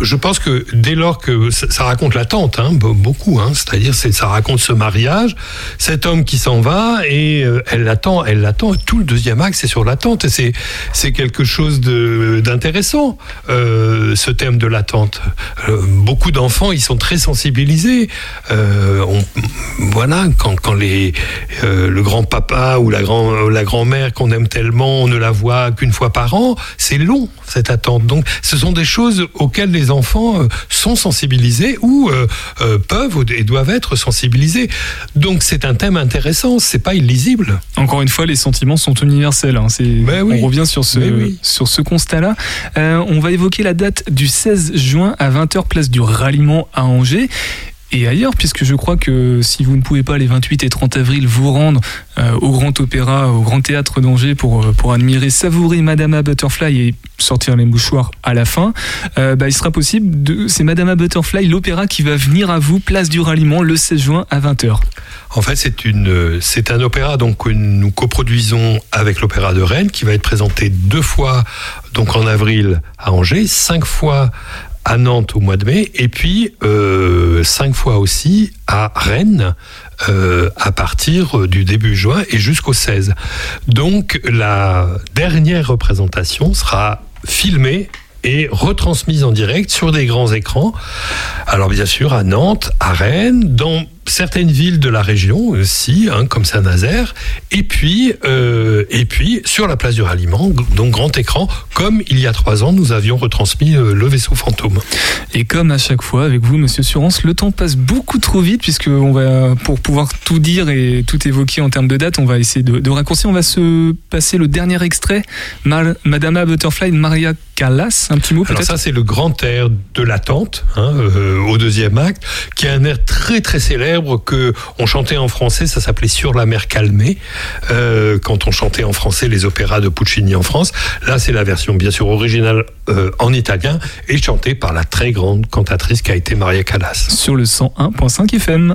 D: je pense que dès lors que ça, ça raconte l'attente, hein, be- beaucoup, hein, c'est-à-dire c'est ça raconte ce mariage, cet homme qui s'en va et euh, elle l'attend, elle l'attend. Tout le deuxième acte c'est sur l'attente et c'est quelque chose d'intéressant euh, ce thème de l'attente. Euh, beaucoup d'enfants ils sont très sensibilisés. Euh, on- voilà quand quand les euh, le grand papa ou la grand la grand-mère qu'on aime tellement on ne la voit qu'une fois par an, c'est long cette attente. Donc ce sont des choses auxquelles les enfants euh, sont sensibilisés ou euh, peuvent et doivent être sensibilisés. Donc c'est un thème intéressant, c'est pas illisible.
C: Encore une fois, les sentiments sont universels. hein. C'est-
D: Ben oui.
C: On revient sur ce,
D: Ben oui.
C: sur ce constat-là. On va évoquer la date du 16 juin à 20h, place du ralliement à Angers. Et ailleurs, puisque je crois que si vous ne pouvez pas les 28 et 30 avril vous rendre euh, au Grand Opéra, au Grand Théâtre d'Angers pour, euh, pour admirer, savourer Madama Butterfly et sortir les mouchoirs à la fin, euh, bah, il sera possible, c'est Madama Butterfly, l'opéra qui va venir à vous, place du ralliement, le 16 juin à 20h.
D: En fait, c'est une, c'est un opéra donc que nous coproduisons avec l'Opéra de Rennes, qui va être présenté deux fois, donc en avril à Angers, cinq fois à Nantes au mois de mai, et puis euh, cinq fois aussi à Rennes euh, à partir du début juin et jusqu'au 16. Donc la dernière représentation sera filmée et retransmise en direct sur des grands écrans. Alors bien sûr à Nantes, à Rennes, dans certaines villes de la région aussi, hein, comme Saint-Nazaire, et puis euh, et puis sur la place du ralliement, donc grand écran, comme il y a trois ans nous avions retransmis euh, le vaisseau fantôme.
C: Et comme à chaque fois avec vous, Monsieur Surance, le temps passe beaucoup trop vite puisque on va, pour pouvoir tout dire et tout évoquer en termes de date, on va essayer de, raccourcir. On va se passer le dernier extrait, Madama Butterfly Maria Callas. Un petit mot
D: Alors
C: peut-être.
D: ça c'est le grand air de l'attente hein, euh, au deuxième acte, qui est un air très très célèbre que on chantait en français, ça s'appelait Sur la mer calmée, euh, quand on chantait en français les opéras de Puccini en France. Là c'est la version bien sûr originale euh, en italien et chantée par la très grande cantatrice qui a été Maria Callas.
C: Sur le 101.5 FM.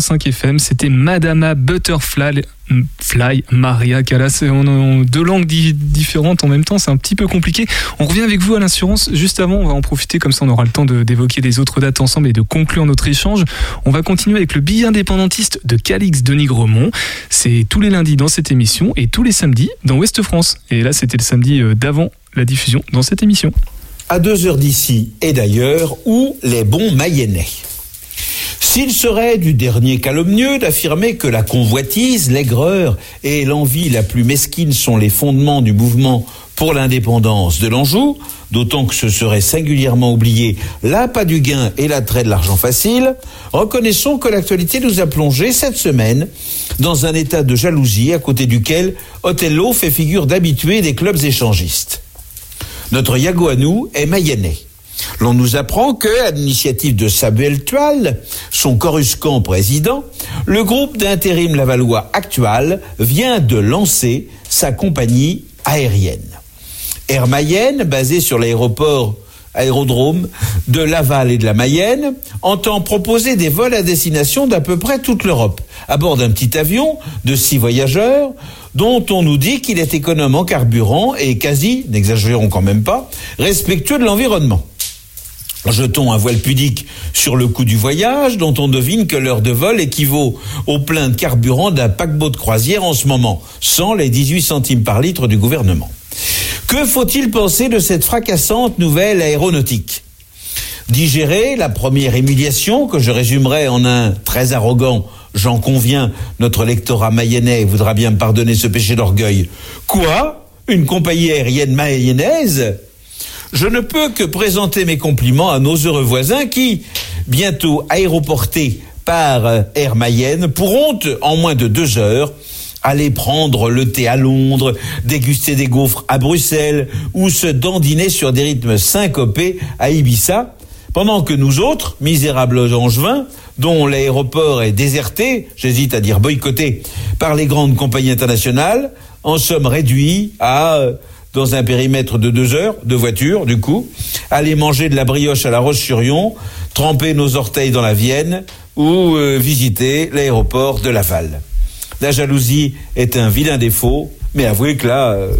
C: 101.5 FM, c'était Madama Butterfly Fly Maria Callas. On a deux langues di- différentes en même temps, c'est un petit peu compliqué. On revient avec vous à l'assurance. Juste avant, on va en profiter, comme ça on aura le temps d'évoquer des autres dates ensemble et de conclure notre échange. On va continuer avec le billet indépendantiste de Calix Denis Gremont. C'est tous les lundis dans cette émission et tous les samedis dans Ouest France. Et là, c'était le samedi euh, d'avant la diffusion dans cette émission.
J: à deux heures d'ici et d'ailleurs, où les bons Mayennais. S'il serait du dernier calomnieux d'affirmer que la convoitise, l'aigreur et l'envie la plus mesquine sont les fondements du mouvement pour l'indépendance de l'Anjou, d'autant que ce serait singulièrement oublié l'appât du gain et l'attrait de l'argent facile, reconnaissons que l'actualité nous a plongé cette semaine dans un état de jalousie à côté duquel Othello fait figure d'habitué des clubs échangistes. Notre Yago à nous est mayennais. L'on nous apprend que, à l'initiative de Samuel Tual, son coruscant président, le groupe d'intérim lavallois actual vient de lancer sa compagnie aérienne. Air Mayenne, basée sur l'aéroport aérodrome de Laval et de la Mayenne, entend proposer des vols à destination d'à peu près toute l'Europe, à bord d'un petit avion de six voyageurs, dont on nous dit qu'il est économe en carburant et quasi, n'exagérons quand même pas, respectueux de l'environnement. Jetons un voile pudique sur le coût du voyage, dont on devine que l'heure de vol équivaut au plein de carburant d'un paquebot de croisière en ce moment, sans les 18 centimes par litre du gouvernement. Que faut-il penser de cette fracassante nouvelle aéronautique? Digérer la première humiliation, que je résumerai en un très arrogant J'en conviens, notre lectorat mayennais voudra bien me pardonner ce péché d'orgueil. Quoi? Une compagnie aérienne mayonnaise? Je ne peux que présenter mes compliments à nos heureux voisins qui, bientôt aéroportés par euh, Air Mayenne, pourront, en moins de deux heures, aller prendre le thé à Londres, déguster des gaufres à Bruxelles ou se dandiner sur des rythmes syncopés à Ibiza, Pendant que nous autres, misérables angevins, dont l'aéroport est déserté, j'hésite à dire boycotté, par les grandes compagnies internationales, en sommes réduits à, euh, dans un périmètre de deux heures, de voiture, du coup, aller manger de la brioche à la Roche-sur-Yon, tremper nos orteils dans la Vienne ou euh, visiter l'aéroport de Laval. La jalousie est un vilain défaut, mais avouez que là, euh,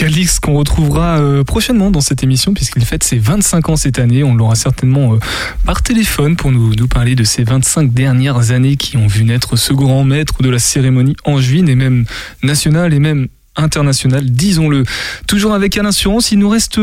C: Calix qu'on retrouvera euh, prochainement dans cette émission puisqu'il fête ses 25 ans cette année. On l'aura certainement euh, par téléphone pour nous, parler de ces 25 dernières années qui ont vu naître ce grand maître de la cérémonie angevine et même nationale et même internationale, disons-le. Toujours avec Alain Assurance, il nous reste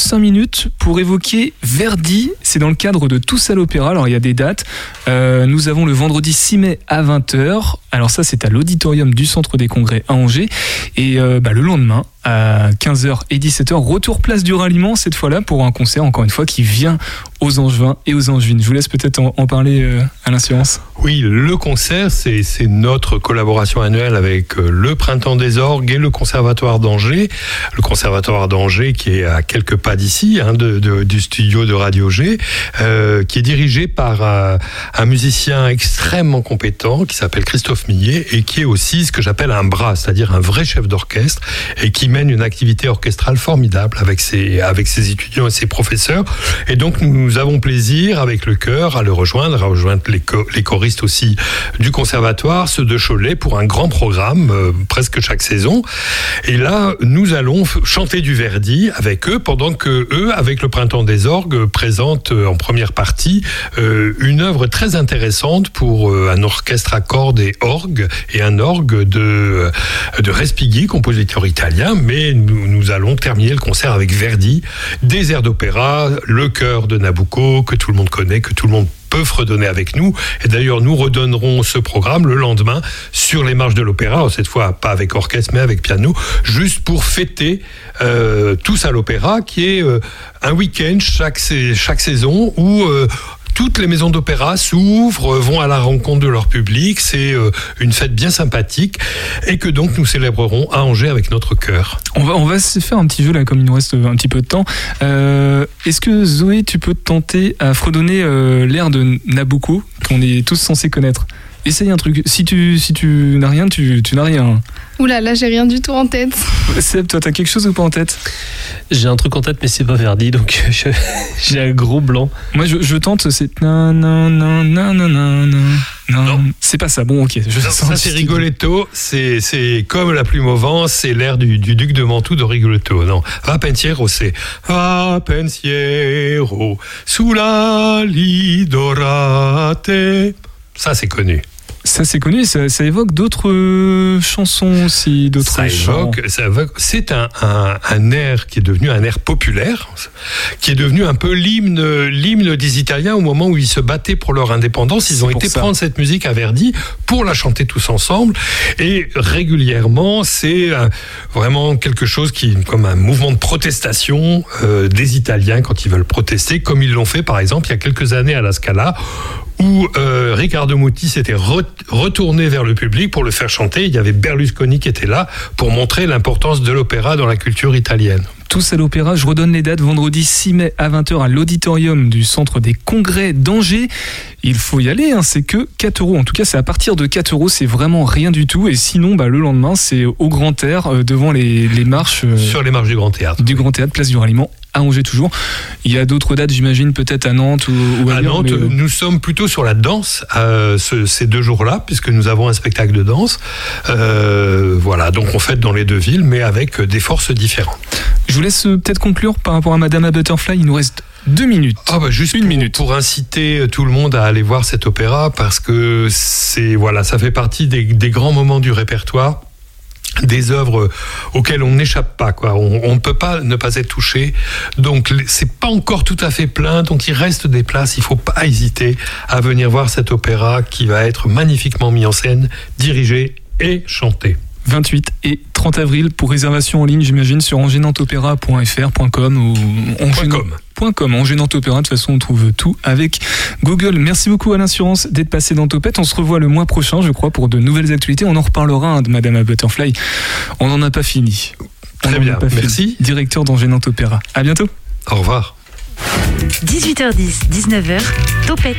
C: 5 minutes pour évoquer Verdi. C'est dans le cadre de Tous à l'Opéra. Alors il y a des dates. Euh, nous avons le vendredi 6 mai à 20h. Alors ça c'est à l'auditorium du Centre des Congrès à Angers. Et euh, bah, le lendemain à 15h et 17h, retour place du ralliement cette fois-là pour un concert encore une fois qui vient aux Angevins et aux Angevines. Je vous laisse peut-être en, parler euh, à l'inscience.
D: Oui, le concert, c'est notre collaboration annuelle avec euh, le Printemps des Orgues et le Conservatoire d'Angers. Le Conservatoire d'Angers qui est à quelques pas d'ici, hein, du studio de Radio G, euh, qui est dirigé par euh, un musicien extrêmement compétent qui s'appelle Christophe Millet et qui est aussi ce que j'appelle un bras, c'est-à-dire un vrai chef d'orchestre et qui mène une activité orchestrale formidable avec ses, avec ses étudiants et ses professeurs. Et donc nous avons plaisir avec le chœur à le rejoindre, à rejoindre les, cho- les choristes aussi du conservatoire, ceux de Cholet, pour un grand programme euh, presque chaque saison. Et là, nous allons chanter du Verdi avec eux, pendant que eux, avec le Printemps des Orgues, présentent euh, en première partie euh, une œuvre très intéressante pour euh, un orchestre à cordes et orgue, et un orgue de, de Respighi, compositeur italien. Mais nous, nous allons terminer le concert avec Verdi, des airs d'opéra, le chœur de Nabucco, que tout le monde connaît, que tout le monde peut fredonner avec nous. Et d'ailleurs, nous redonnerons ce programme le lendemain sur les marches de l'opéra, cette fois pas avec orchestre, mais avec piano, juste pour fêter euh, tous à l'opéra, qui est euh, un week-end chaque, chaque saison où... toutes les maisons d'opéra s'ouvrent, vont à la rencontre de leur public. C'est euh, une fête bien sympathique et que donc nous célébrerons à Angers avec notre chœur.
C: On va, on va se faire un petit jeu là, comme il nous reste un petit peu de temps. Euh, Est-ce que Zoé, tu peux te tenter à fredonner euh, l'air de Nabucco qu'on est tous censés connaître? Essaye un truc. Si tu, si tu n'as rien, tu, tu n'as rien.
E: Oula, là, j'ai rien du tout en tête.
C: Seb, toi, t'as quelque chose ou pas en tête?
F: J'ai un truc en tête, mais c'est pas Verdi, donc je- j'ai un gros blanc.
C: Moi, je, je tente, c'est. nan, nan, nan, nan, nan, nan, nan.
D: Non.
C: C'est pas ça. Bon, ok. Je
D: Ça,
C: sens
D: c'est Rigoletto, c'est c'est comme la plume au vent, c'est l'air du, du duc de Mantoue de Rigoletto. Non, Va pensiero, c'est Va pensiero sulla lidorate. Ça, c'est connu.
C: Ça, c'est connu. Ça, ça évoque d'autres euh, chansons aussi, d'autres
D: Ça évoque, ça évoque- c'est un, un, un air qui est devenu un air populaire, qui est devenu un peu l'hymne, l'hymne des Italiens au moment où ils se battaient pour leur indépendance. Ils ont été
C: ça.
D: prendre cette musique à Verdi pour la chanter tous ensemble. Et régulièrement, c'est euh, vraiment quelque chose qui, comme un mouvement de protestation euh, des Italiens quand ils veulent protester, comme ils l'ont fait par exemple il y a quelques années à la Scala, où euh, Riccardo Muti s'était re- retourné vers le public pour le faire chanter. Il y avait Berlusconi qui était là pour montrer l'importance de l'opéra dans la culture italienne.
C: Tous à l'opéra, je redonne les dates, vendredi 6 mai à 20h à l'auditorium du Centre des Congrès d'Angers. Il faut y aller, hein, c'est que 4 euros. En tout cas, c'est à partir de 4 euros, c'est vraiment rien du tout. Et sinon, bah, le lendemain, c'est au Grand Air, euh, devant les, les marches euh,
D: Sur les marches du Grand Théâtre.
C: du Grand Théâtre, place du Ralliement, à Angers toujours. Il y a d'autres dates, j'imagine, peut-être à Nantes ou, ou
D: À
C: ailleurs.
D: Nantes,
C: mais, euh,
D: nous sommes plutôt sur la danse euh, ce- ces deux jours-là, puisque nous avons un spectacle de danse. Euh, voilà, donc on fête dans les deux villes, mais avec des forces différentes.
C: Je vous laisse peut-être conclure par rapport à Madame à Butterfly. Il nous reste deux minutes.
D: Ah bah juste
C: Une
D: pour,
C: minute.
D: pour inciter tout le monde à aller voir cet opéra parce que c'est voilà ça fait partie des, des grands moments du répertoire des œuvres auxquelles on n'échappe pas quoi. On ne peut pas ne pas être touché. Donc c'est pas encore tout à fait plein. Donc il reste des places. Il faut pas hésiter à venir voir cet opéra qui va être magnifiquement mis en scène dirigé et chanté.
C: 28 et 30 avril pour réservation en ligne, j'imagine, sur engenantopéra.fr.com ou
D: .com.
C: .com. De toute façon, on trouve tout avec Google. Merci beaucoup à l'assurance d'être passé dans Topette. On se revoit le mois prochain, je crois, pour de nouvelles actualités. On en reparlera hein, de Madame à Butterfly. On n'en a pas fini. On
D: Très
C: n'en a
D: bien,
C: pas fini.
D: merci.
C: Directeur d'Engenantopéra. À bientôt.
D: au revoir
B: 18h10, 19h, Topette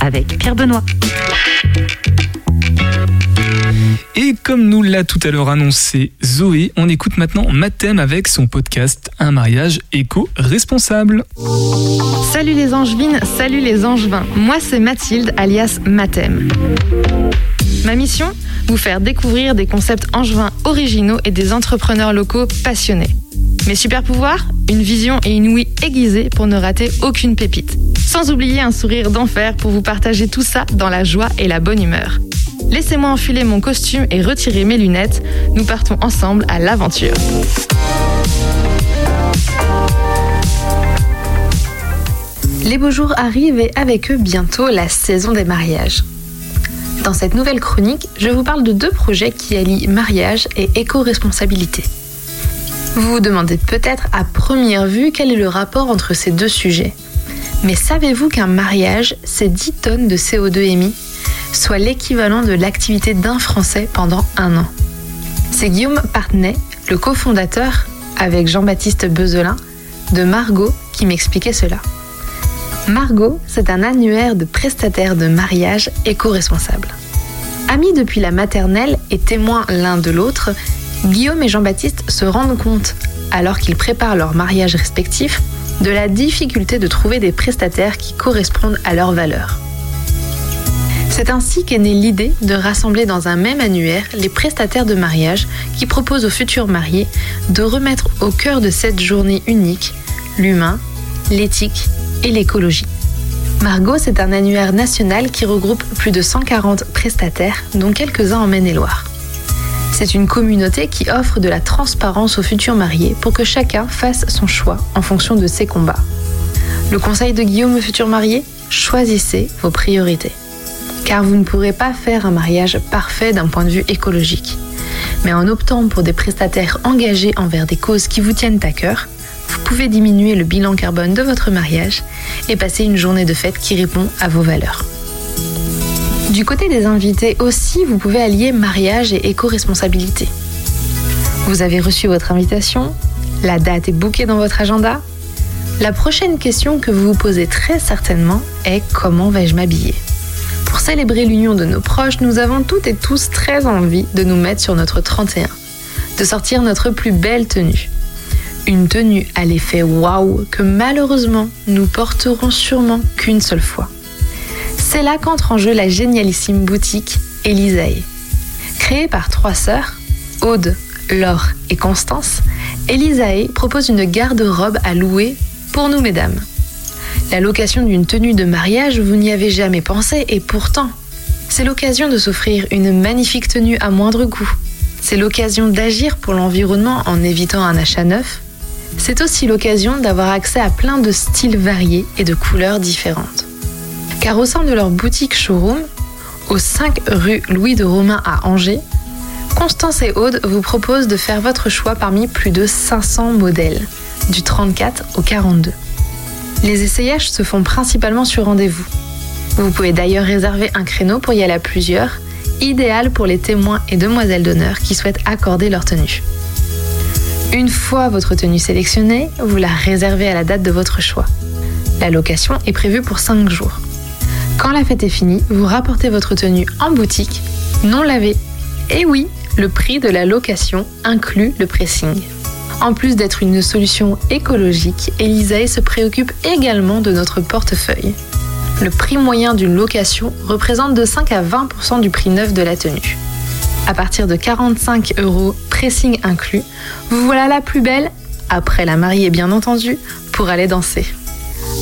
B: avec Pierre Benoît.
C: Et comme nous l'a tout à l'heure annoncé Zoé, on écoute maintenant Mathem avec son podcast Un mariage éco-responsable.
K: Salut les angevines, salut les angevins. Moi c'est Mathilde alias Mathem. Ma mission Vous faire découvrir des concepts angevins originaux et des entrepreneurs locaux passionnés. Mes super pouvoirs Une vision et une ouïe aiguisée pour ne rater aucune pépite. Sans oublier un sourire d'enfer pour vous partager tout ça dans la joie et la bonne humeur. Laissez-moi enfiler mon costume et retirer mes lunettes. Nous partons ensemble à l'aventure. Les beaux jours arrivent et avec eux bientôt la saison des mariages. Dans cette nouvelle chronique, je vous parle de deux projets qui allient mariage et éco-responsabilité. Vous vous demandez peut-être à première vue quel est le rapport entre ces deux sujets. Mais savez-vous qu'un mariage, c'est 10 tonnes de CO2 émis, soit l'équivalent de l'activité d'un Français pendant un an C'est Guillaume Partney, le cofondateur, avec Jean-Baptiste Bezelin, de Margot, qui m'expliquait cela. Margot, c'est un annuaire de prestataires de mariage éco-responsables. Amis depuis la maternelle et témoins l'un de l'autre, Guillaume et Jean-Baptiste se rendent compte, alors qu'ils préparent leur mariage respectif, de la difficulté de trouver des prestataires qui correspondent à leurs valeurs. C'est ainsi qu'est née l'idée de rassembler dans un même annuaire les prestataires de mariage qui proposent aux futurs mariés de remettre au cœur de cette journée unique l'humain, l'éthique et l'écologie. Margot, c'est un annuaire national qui regroupe plus de 140 prestataires, dont quelques-uns en Maine-et-Loire. C'est une communauté qui offre de la transparence aux futurs mariés pour que chacun fasse son choix en fonction de ses combats. Le conseil de Guillaume aux futurs mariés Choisissez vos priorités. Car vous ne pourrez pas faire un mariage parfait d'un point de vue écologique. Mais en optant pour des prestataires engagés envers des causes qui vous tiennent à cœur, vous pouvez diminuer le bilan carbone de votre mariage et passer une journée de fête qui répond à vos valeurs. Du côté des invités aussi, vous pouvez allier mariage et éco-responsabilité. Vous avez reçu votre invitation La date est bookée dans votre agenda La prochaine question que vous vous posez très certainement est comment vais-je m'habiller? Pour célébrer l'union de nos proches, nous avons toutes et tous très envie de nous mettre sur notre 31, de sortir notre plus belle tenue. Une tenue à l'effet waouh que malheureusement nous porterons sûrement qu'une seule fois. C'est là qu'entre en jeu la génialissime boutique Elisae. Créée par trois sœurs, Aude, Laure et Constance, Elisae propose une garde-robe à louer pour nous mesdames. La location d'une tenue de mariage, vous n'y avez jamais pensé et pourtant, c'est l'occasion de s'offrir une magnifique tenue à moindre coût. C'est l'occasion d'agir pour l'environnement en évitant un achat neuf. C'est aussi l'occasion d'avoir accès à plein de styles variés et de couleurs différentes car au sein de leur boutique showroom, au 5 rue Louis de Romain à Angers, Constance et Aude vous proposent de faire votre choix parmi plus de 500 modèles, du 34 au 42. Les essayages se font principalement sur rendez-vous. Vous pouvez d'ailleurs réserver un créneau pour y aller à plusieurs, idéal pour les témoins et demoiselles d'honneur qui souhaitent accorder leur tenue. Une fois votre tenue sélectionnée, vous la réservez à la date de votre choix. La location est prévue pour 5 jours. Quand la fête est finie, vous rapportez votre tenue en boutique, non lavée. Et oui, le prix de la location inclut le pressing. En plus d'être une solution écologique, Elisae se préoccupe également de notre portefeuille. Le prix moyen d'une location représente de 5 à 20% du prix neuf de la tenue. À partir de 45 euros, pressing inclus, vous voilà la plus belle, après la mariée bien entendu, pour aller danser.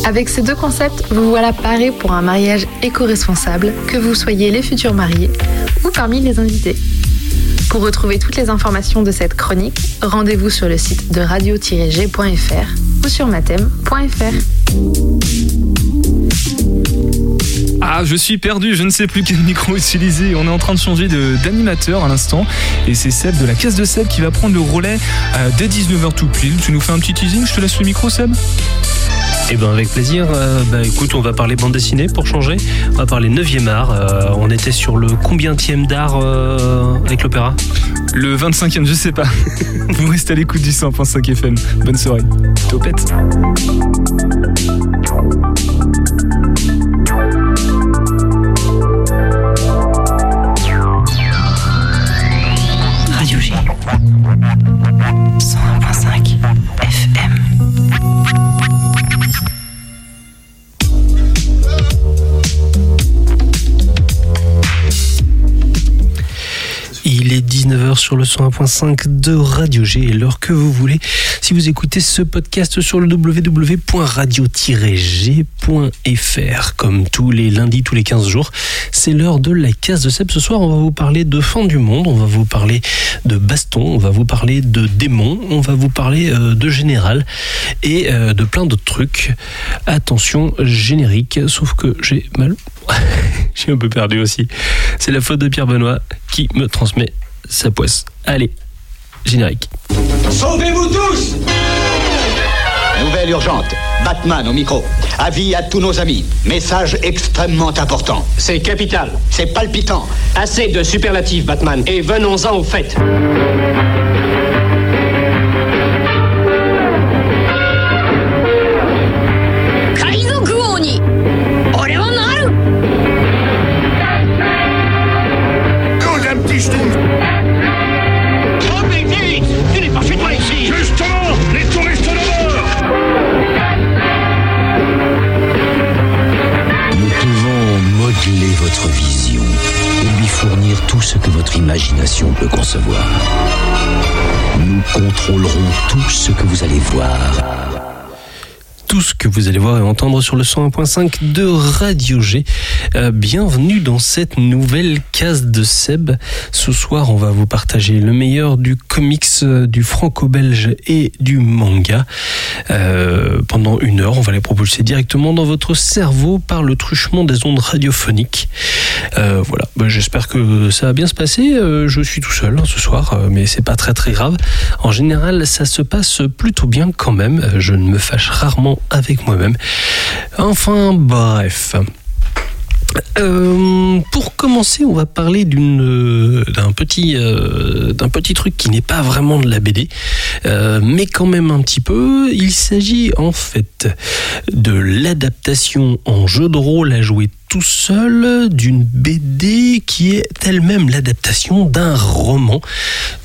K: Avec ces deux concepts, vous voilà paré pour un mariage éco-responsable, que vous soyez les futurs mariés ou parmi les invités. Pour retrouver toutes les informations de cette chronique, rendez-vous sur le site de radio-g.fr ou sur matem.fr.
C: Ah, je suis perdu, je ne sais plus quel micro utiliser. On est en train de changer d'animateur à l'instant. Et c'est Seb de la caisse de Seb qui va prendre le relais euh, dès 19h tout pile. Tu nous fais un petit teasing, je te laisse le micro, Seb?
F: Eh ben avec plaisir. Euh, bah, écoute, on va parler bande dessinée pour changer. On va parler 9e art. Euh, on était sur le combienième d'art euh, avec l'opéra?
C: Le 25e, je sais pas. Vous restez à l'écoute du 100.5 FM. Bonne soirée. Topette.
F: Radio G. 101.5 FM. Sur le 101.5 de Radio G et l'heure que vous voulez. Si vous écoutez ce podcast sur le www.radio-g.fr, comme tous les lundis, tous les 15 jours, c'est l'heure de la case de Seb. Ce soir, on va vous parler de fin du monde, on va vous parler de baston, on va vous parler de démons, on va vous parler euh, de général et euh, de plein d'autres trucs. Attention, générique, sauf que j'ai mal. j'ai un peu perdu aussi. C'est la faute de Pierre Benoît qui me transmet sa poisse. Allez, générique.
L: Sauvez-vous tous Nouvelle urgente. Batman au micro. Avis à tous nos amis. Message extrêmement important.
M: C'est capital.
L: C'est palpitant.
M: Assez de superlatifs, Batman. Et venons-en au fait.
N: Peut concevoir. Nous contrôlerons tout ce que vous allez voir.
F: tout ce que vous allez voir et entendre sur le 101.5 de Radio G. Euh, bienvenue dans cette nouvelle case de Seb. Ce soir, on va vous partager le meilleur du comics, euh, du franco-belge et du manga. Euh, pendant une heure, on va les propulser directement dans votre cerveau par le truchement des ondes radiophoniques. Euh, voilà, Bah, j'espère que ça va bien se passer. Euh, je suis tout seul hein, ce soir, euh, mais c'est pas très très grave. En général, ça se passe plutôt bien quand même. Je ne me fâche rarement avec moi-même. Enfin, bref. Euh, pour commencer, on va parler euh, d'un petit euh, d'un petit truc qui n'est pas vraiment de la BD, mais quand même un petit peu. Il s'agit en fait de l'adaptation en jeu de rôle à jouer tout seul d'une BD qui est elle-même l'adaptation d'un roman.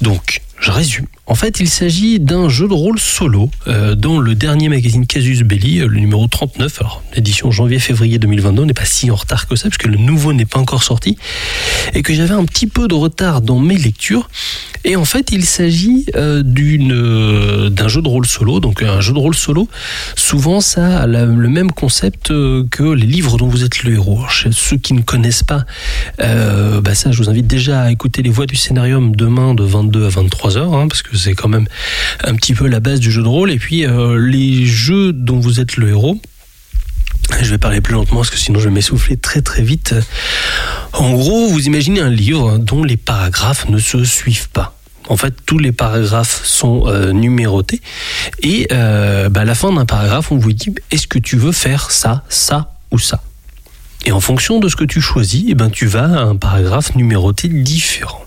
F: Donc, je résume. En fait, il s'agit d'un jeu de rôle solo euh, dans le dernier magazine Casus Belli, euh, le numéro 39, alors l'édition janvier-février 2022, on n'est pas si en retard que ça, parce que le nouveau n'est pas encore sorti, et que j'avais un petit peu de retard dans mes lectures. Et en fait, il s'agit euh, d'une euh, d'un jeu de rôle solo. Donc, un jeu de rôle solo, souvent, ça a le même concept que les livres dont vous êtes le héros. Alors, ceux qui ne connaissent pas, bah ça, je vous invite déjà à écouter les voix du scénarium demain de 22 à 23 heures, hein, parce que c'est quand même un petit peu la base du jeu de rôle. Et puis, euh, les jeux dont vous êtes le héros. Je vais parler plus lentement parce que sinon je vais m'essouffler très très vite. En gros, vous imaginez un livre dont les paragraphes ne se suivent pas. En fait, tous les paragraphes sont euh, numérotés et euh, bah, à la fin d'un paragraphe, on vous dit est-ce que tu veux faire ça, ça ou ça? Et en fonction de ce que tu choisis, eh ben, tu vas à un paragraphe numéroté différent.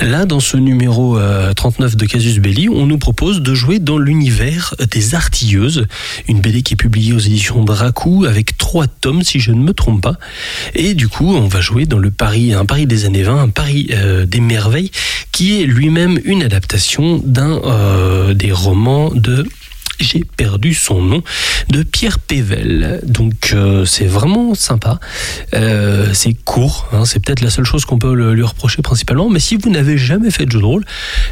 F: Là, dans ce numéro euh, 39 de Casus Belli, on nous propose de jouer dans l'univers des Artilleuses, une BD qui est publiée aux éditions Dracou avec trois tomes, si je ne me trompe pas. Et du coup, on va jouer dans le Paris, un Paris des années 20, un Paris euh, des merveilles, qui est lui-même une adaptation d'un euh, des romans de j'ai perdu son nom, de Pierre Pével. Donc euh, c'est vraiment sympa. Euh, c'est court, hein, c'est peut-être la seule chose qu'on peut lui reprocher principalement. Mais si vous n'avez jamais fait de jeu de rôle,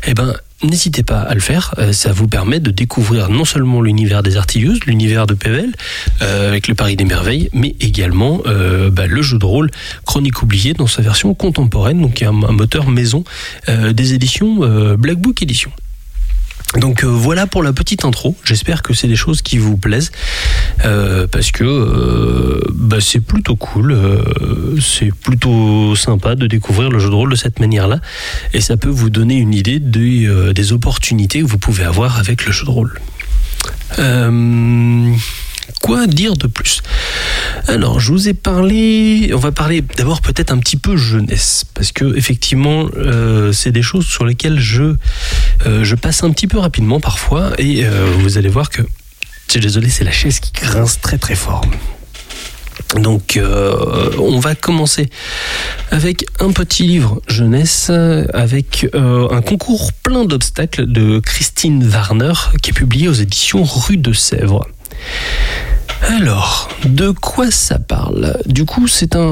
F: eh ben n'hésitez pas à le faire. Euh, ça vous permet de découvrir non seulement l'univers des artilleuses, l'univers de Pével, avec le Paris des merveilles, mais également bah, le jeu de rôle Chronique oubliée dans sa version contemporaine, donc il y a un, moteur maison des éditions Black Book Edition. Donc euh, voilà pour la petite intro. J'espère que c'est des choses qui vous plaisent euh, parce que euh, bah, c'est plutôt cool, euh, c'est plutôt sympa de découvrir le jeu de rôle de cette manière-là et ça peut vous donner une idée des, des opportunités que vous pouvez avoir avec le jeu de rôle. Quoi dire de plus? Alors, je vous ai parlé. On va parler d'abord peut-être un petit peu jeunesse, parce que effectivement, euh, c'est des choses sur lesquelles je euh, je passe un petit peu rapidement parfois, et euh, vous allez voir que. Je suis désolé, c'est la chaise qui grince très très fort. Donc, on va commencer avec un petit livre jeunesse, avec un concours plein d'obstacles de Christine Warner, qui est publié aux éditions Rue de Sèvres. Alors, de quoi ça parle? Du coup, c'est un